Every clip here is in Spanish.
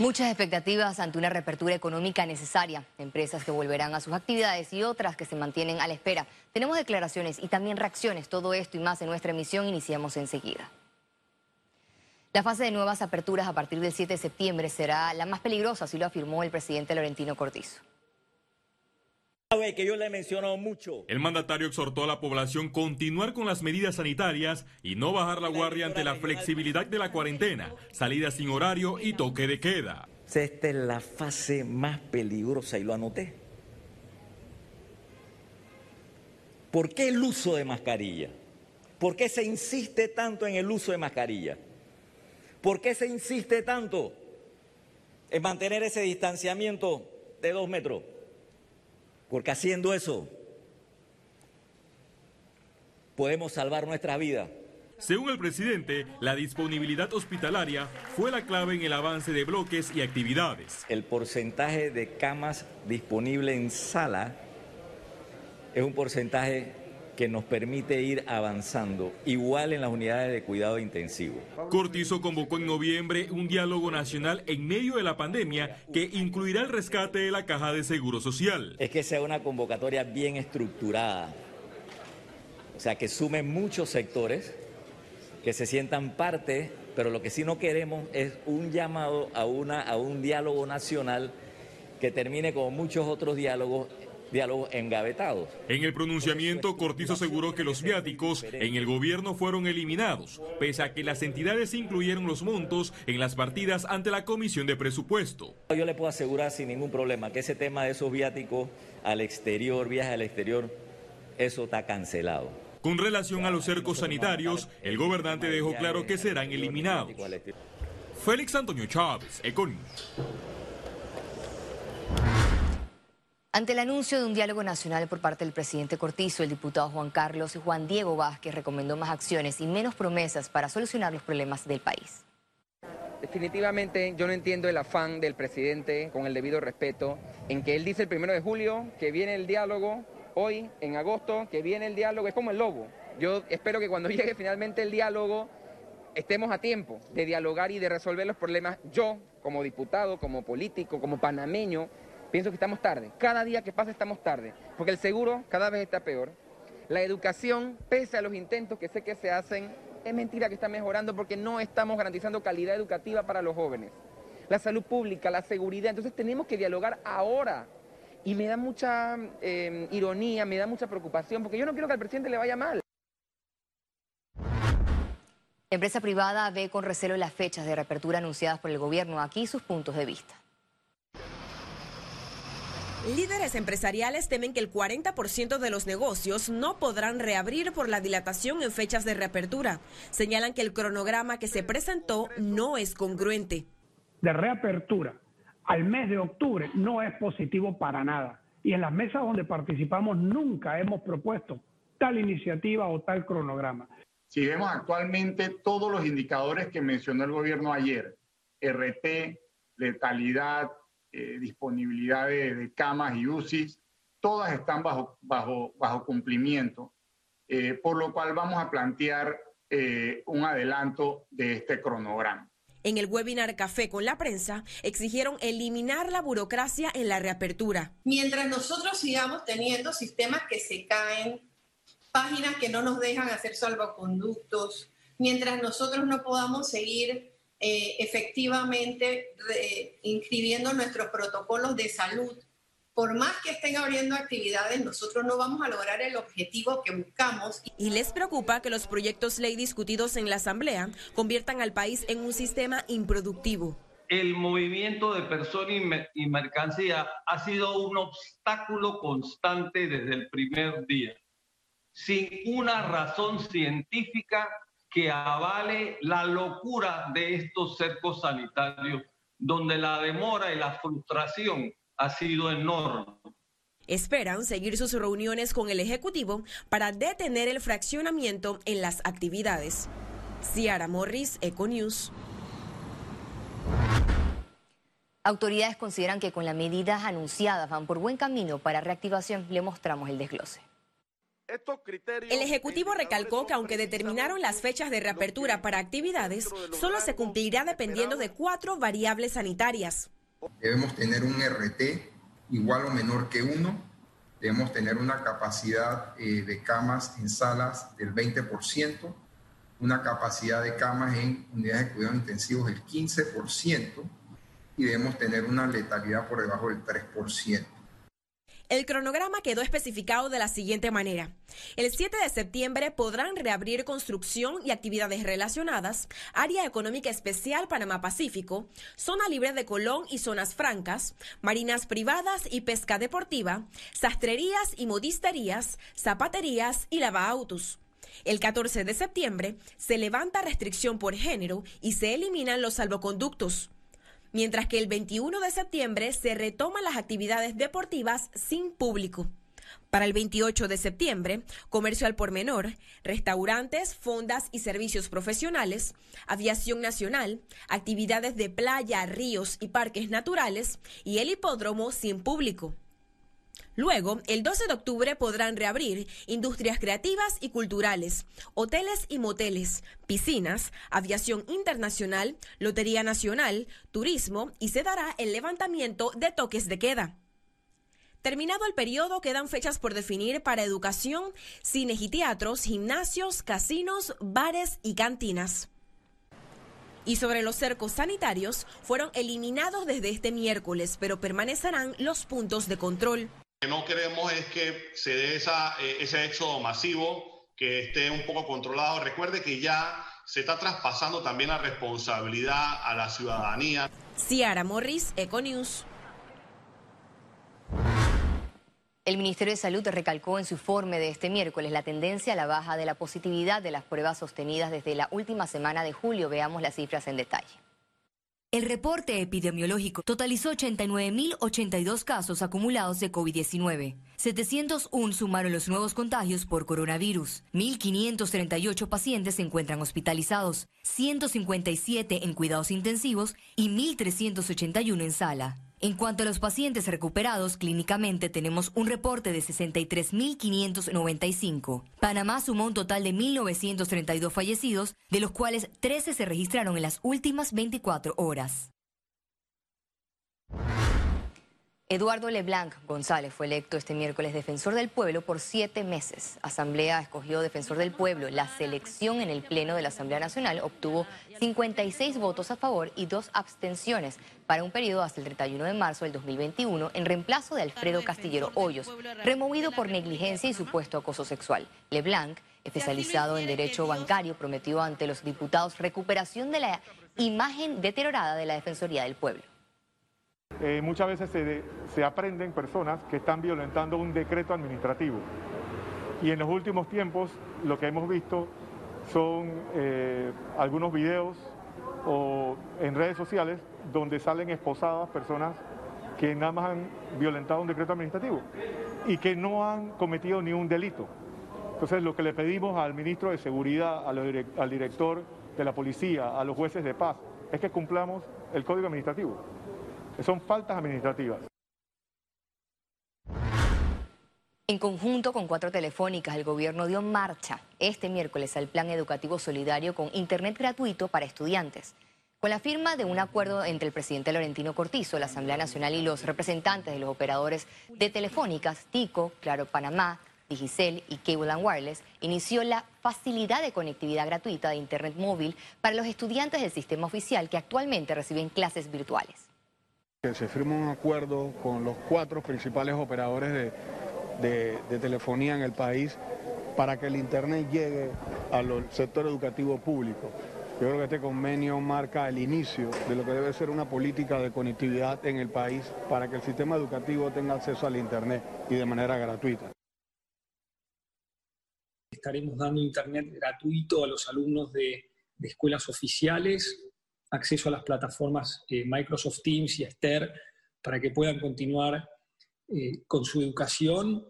Muchas expectativas ante una reapertura económica necesaria, empresas que volverán a sus actividades y otras que se mantienen a la espera. Tenemos declaraciones y también reacciones, todo esto y más en nuestra emisión, iniciamos enseguida. La fase de nuevas aperturas a partir del 7 de septiembre será la más peligrosa, así lo afirmó el presidente Laurentino Cortizo que yo le he mencionado mucho. El mandatario exhortó a la población continuar con las medidas sanitarias y no bajar la guardia ante la flexibilidad de la cuarentena, salida sin horario y toque de queda. Esta es la fase más peligrosa y lo anoté. ¿Por qué el uso de mascarilla? ¿Por qué se insiste tanto en el uso de mascarilla? ¿Por qué se insiste tanto en mantener ese distanciamiento de dos metros? Porque haciendo eso podemos salvar nuestra vida. Según el presidente, la disponibilidad hospitalaria fue la clave en el avance de bloques y actividades. El porcentaje de camas disponibles en sala es un porcentaje que nos permite ir avanzando, igual en las unidades de cuidado intensivo. Cortizo convocó en noviembre un diálogo nacional en medio de la pandemia que incluirá el rescate de la caja de seguro social. Es que sea una convocatoria bien estructurada, o sea, que sume muchos sectores, que se sientan parte, pero lo que sí no queremos es un llamado a, una, a un diálogo nacional que termine como muchos otros diálogos diálogos engavetados. En el pronunciamiento, Cortizo aseguró que los viáticos en el gobierno fueron eliminados, pese a que las entidades incluyeron los montos en las partidas ante la Comisión de Presupuesto. Yo le puedo asegurar sin ningún problema que ese tema de esos viáticos al exterior, viajes al exterior, eso está cancelado. Con relación a los cercos sanitarios, el gobernante dejó claro que serán eliminados. Félix Antonio Chávez, Econ. Ante el anuncio de un diálogo nacional por parte del presidente Cortizo, el diputado Juan Carlos Juan Diego Vázquez recomendó más acciones y menos promesas para solucionar los problemas del país. Definitivamente yo no entiendo el afán del presidente, con el debido respeto, en que él dice el primero de julio que viene el diálogo, hoy, en agosto, que viene el diálogo, es como el lobo. Yo espero que cuando llegue finalmente el diálogo estemos a tiempo de dialogar y de resolver los problemas. Yo, como diputado, como político, como panameño, Pienso que estamos tarde. Cada día que pasa estamos tarde. Porque el seguro cada vez está peor. La educación, pese a los intentos que sé que se hacen, es mentira que está mejorando porque no estamos garantizando calidad educativa para los jóvenes. La salud pública, la seguridad. Entonces tenemos que dialogar ahora. Y me da mucha eh, ironía, me da mucha preocupación, porque yo no quiero que al presidente le vaya mal. Empresa privada ve con recelo las fechas de reapertura anunciadas por el gobierno. Aquí sus puntos de vista. Líderes empresariales temen que el 40% de los negocios no podrán reabrir por la dilatación en fechas de reapertura. Señalan que el cronograma que se presentó no es congruente. De reapertura al mes de octubre no es positivo para nada. Y en las mesas donde participamos nunca hemos propuesto tal iniciativa o tal cronograma. Si vemos actualmente todos los indicadores que mencionó el gobierno ayer, RT, letalidad, eh, disponibilidad de, camas y UCIs, todas están bajo, bajo, bajo cumplimiento, eh, por lo cual vamos a plantear eh, un adelanto de este cronograma. En el webinar Café con la prensa, exigieron eliminar la burocracia en la reapertura. Mientras nosotros sigamos teniendo sistemas que se caen, páginas que no nos dejan hacer salvoconductos, mientras nosotros no podamos seguir eh, efectivamente inscribiendo nuestros protocolos de salud. Por más que estén abriendo actividades, nosotros no vamos a lograr el objetivo que buscamos. Y les preocupa que los proyectos ley discutidos en la Asamblea conviertan al país en un sistema improductivo. El movimiento de personas y mercancía ha sido un obstáculo constante desde el primer día, sin una razón científica que avale la locura de estos cercos sanitarios, donde la demora y la frustración ha sido enorme. Esperan seguir sus reuniones con el Ejecutivo para detener el fraccionamiento en las actividades. Ciara Morris, Econews. Autoridades consideran que con las medidas anunciadas van por buen camino para reactivación. Le mostramos el desglose. El Ejecutivo recalcó que aunque determinaron las fechas de reapertura para actividades, solo se cumplirá dependiendo de cuatro variables sanitarias. Debemos tener un RT igual o menor que uno, debemos tener una capacidad eh, de camas en salas del 20%, una capacidad de camas en unidades de cuidados intensivos del 15% y debemos tener una letalidad por debajo del 3%. El cronograma quedó especificado de la siguiente manera. El 7 de septiembre podrán reabrir construcción y actividades relacionadas, área económica especial Panamá Pacífico, zona libre de Colón y zonas francas, marinas privadas y pesca deportiva, sastrerías y modisterías, zapaterías y lavaautos. El 14 de septiembre se levanta restricción por género y se eliminan los salvoconductos mientras que el 21 de septiembre se retoman las actividades deportivas sin público. Para el 28 de septiembre, comercio al por menor, restaurantes, fondas y servicios profesionales, aviación nacional, actividades de playa, ríos y parques naturales y el hipódromo sin público. Luego, el 12 de octubre podrán reabrir industrias creativas y culturales, hoteles y moteles, piscinas, aviación internacional, lotería nacional, turismo y se dará el levantamiento de toques de queda. Terminado el periodo, quedan fechas por definir para educación, cines y teatros, gimnasios, casinos, bares y cantinas. Y sobre los cercos sanitarios, fueron eliminados desde este miércoles, pero permanecerán los puntos de control. Lo que no queremos es que se dé esa, eh, ese éxodo masivo, que esté un poco controlado. Recuerde que ya se está traspasando también la responsabilidad a la ciudadanía. Ciara Morris, Econews. El Ministerio de Salud recalcó en su informe de este miércoles la tendencia a la baja de la positividad de las pruebas sostenidas desde la última semana de julio. Veamos las cifras en detalle. El reporte epidemiológico totalizó 89.082 casos acumulados de COVID-19. 701 sumaron los nuevos contagios por coronavirus. 1.538 pacientes se encuentran hospitalizados, 157 en cuidados intensivos y 1.381 en sala. En cuanto a los pacientes recuperados clínicamente, tenemos un reporte de 63.595. Panamá sumó un total de 1.932 fallecidos, de los cuales 13 se registraron en las últimas 24 horas. Eduardo Leblanc González fue electo este miércoles defensor del pueblo por siete meses. Asamblea escogió defensor del pueblo. La selección en el Pleno de la Asamblea Nacional obtuvo 56 votos a favor y dos abstenciones para un periodo hasta el 31 de marzo del 2021 en reemplazo de Alfredo Castillero Hoyos, removido por negligencia y supuesto acoso sexual. Leblanc, especializado en derecho bancario, prometió ante los diputados recuperación de la imagen deteriorada de la Defensoría del Pueblo. Eh, muchas veces se, aprenden personas que están violentando un decreto administrativo. Y en los últimos tiempos lo que hemos visto son eh, algunos videos o en redes sociales donde salen esposadas personas que nada más han violentado un decreto administrativo y que no han cometido ni un delito. Entonces lo que le pedimos al ministro de Seguridad, al director de la policía, a los jueces de paz, es que cumplamos el código administrativo son faltas administrativas. En conjunto con cuatro telefónicas, el gobierno dio marcha este miércoles al Plan Educativo Solidario con Internet gratuito para estudiantes. Con la firma de un acuerdo entre el presidente Laurentino Cortizo, la Asamblea Nacional y los representantes de los operadores de telefónicas, Tico, Claro Panamá, Digicel y Cable and Wireless, inició la facilidad de conectividad gratuita de Internet móvil para los estudiantes del sistema oficial que actualmente reciben clases virtuales. Que se firma un acuerdo con los cuatro principales operadores de, telefonía en el país para que el Internet llegue al sector educativo público. Yo creo que este convenio marca el inicio de lo que debe ser una política de conectividad en el país para que el sistema educativo tenga acceso al Internet y de manera gratuita. Estaremos dando Internet gratuito a los alumnos de, de escuelas oficiales, acceso a las plataformas eh, Microsoft Teams y Esther para que puedan continuar eh, con su educación.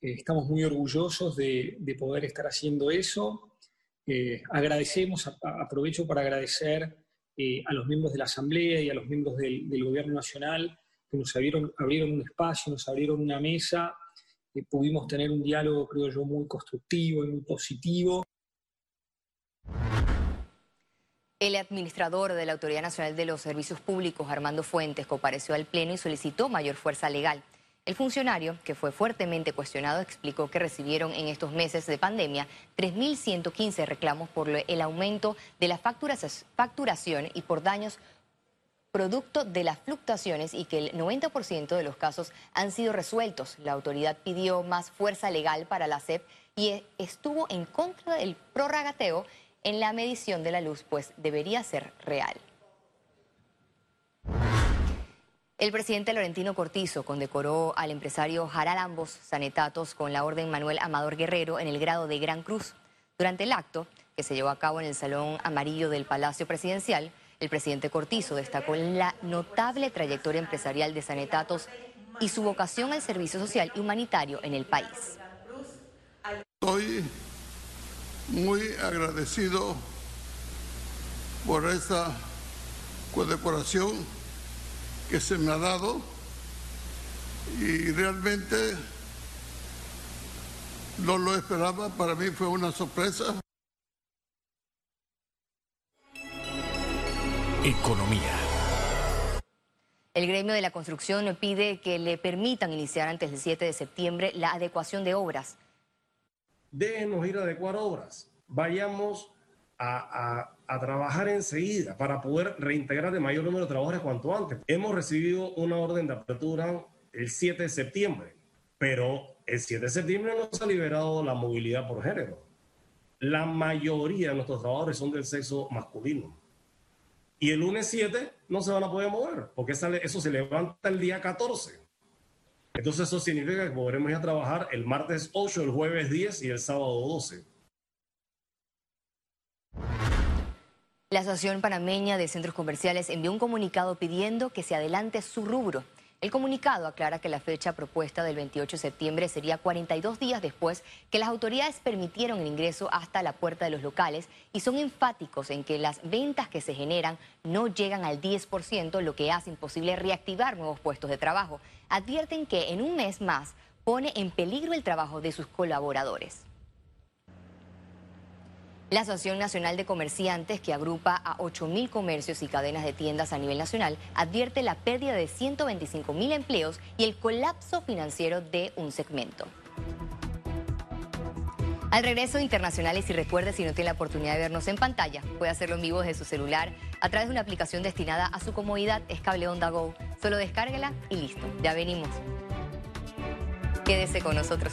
Eh, estamos muy orgullosos de, poder estar haciendo eso. agradecemos, aprovecho para agradecer a los miembros de la Asamblea y a los miembros del, Gobierno Nacional que nos abrieron, abrieron un espacio, nos abrieron una mesa eh, pudimos tener un diálogo, creo yo, muy constructivo y muy positivo. El administrador de la Autoridad Nacional de los Servicios Públicos, Armando Fuentes, compareció al Pleno y solicitó mayor fuerza legal. El funcionario, que fue fuertemente cuestionado, explicó que recibieron en estos meses de pandemia 3.115 reclamos por el aumento de la facturación y por daños producto de las fluctuaciones y que el 90% de los casos han sido resueltos. La autoridad pidió más fuerza legal para la SEP y estuvo en contra del prorragateo en la medición de la luz, pues debería ser real. El presidente Laurentino Cortizo condecoró al empresario Jaral Ambos Sanetatos con la Orden Manuel Amador Guerrero en el grado de Gran Cruz. Durante el acto, que se llevó a cabo en el Salón Amarillo del Palacio Presidencial, el presidente Cortizo destacó la notable trayectoria empresarial de Sanetatos y su vocación al servicio social y humanitario en el país. Muy agradecido por esta condecoración que se me ha dado y realmente no lo esperaba, para mí fue una sorpresa. Economía. El gremio de la construcción pide que le permitan iniciar antes del 7 de septiembre la adecuación de obras. Déjenos ir a adecuar obras. Vayamos a, trabajar enseguida para poder reintegrar el mayor número de trabajadores cuanto antes. Hemos recibido una orden de apertura el 7 de septiembre, pero el 7 de septiembre no se ha liberado la movilidad por género. La mayoría de nuestros trabajadores son del sexo masculino. Y el lunes 7 no se van a poder mover, porque eso se levanta el día 14. Entonces eso significa que podremos ir a trabajar el martes 8, el jueves 10 y el sábado 12. La Asociación Panameña de Centros Comerciales envió un comunicado pidiendo que se adelante su rubro. El comunicado aclara que la fecha propuesta del 28 de septiembre sería 42 días después que las autoridades permitieron el ingreso hasta la puerta de los locales y son enfáticos en que las ventas que se generan no llegan al 10%, lo que hace imposible reactivar nuevos puestos de trabajo. Advierten que en un mes más pone en peligro el trabajo de sus colaboradores. La Asociación Nacional de Comerciantes, que agrupa a 8.000 comercios y cadenas de tiendas a nivel nacional, advierte la pérdida de 125.000 empleos y el colapso financiero de un segmento. Al regreso internacionales, y recuerde si no tiene la oportunidad de vernos en pantalla, puede hacerlo en vivo desde su celular a través de una aplicación destinada a su comodidad, es Cable Onda Go. Solo descárguela y listo, ya venimos. Quédese con nosotros.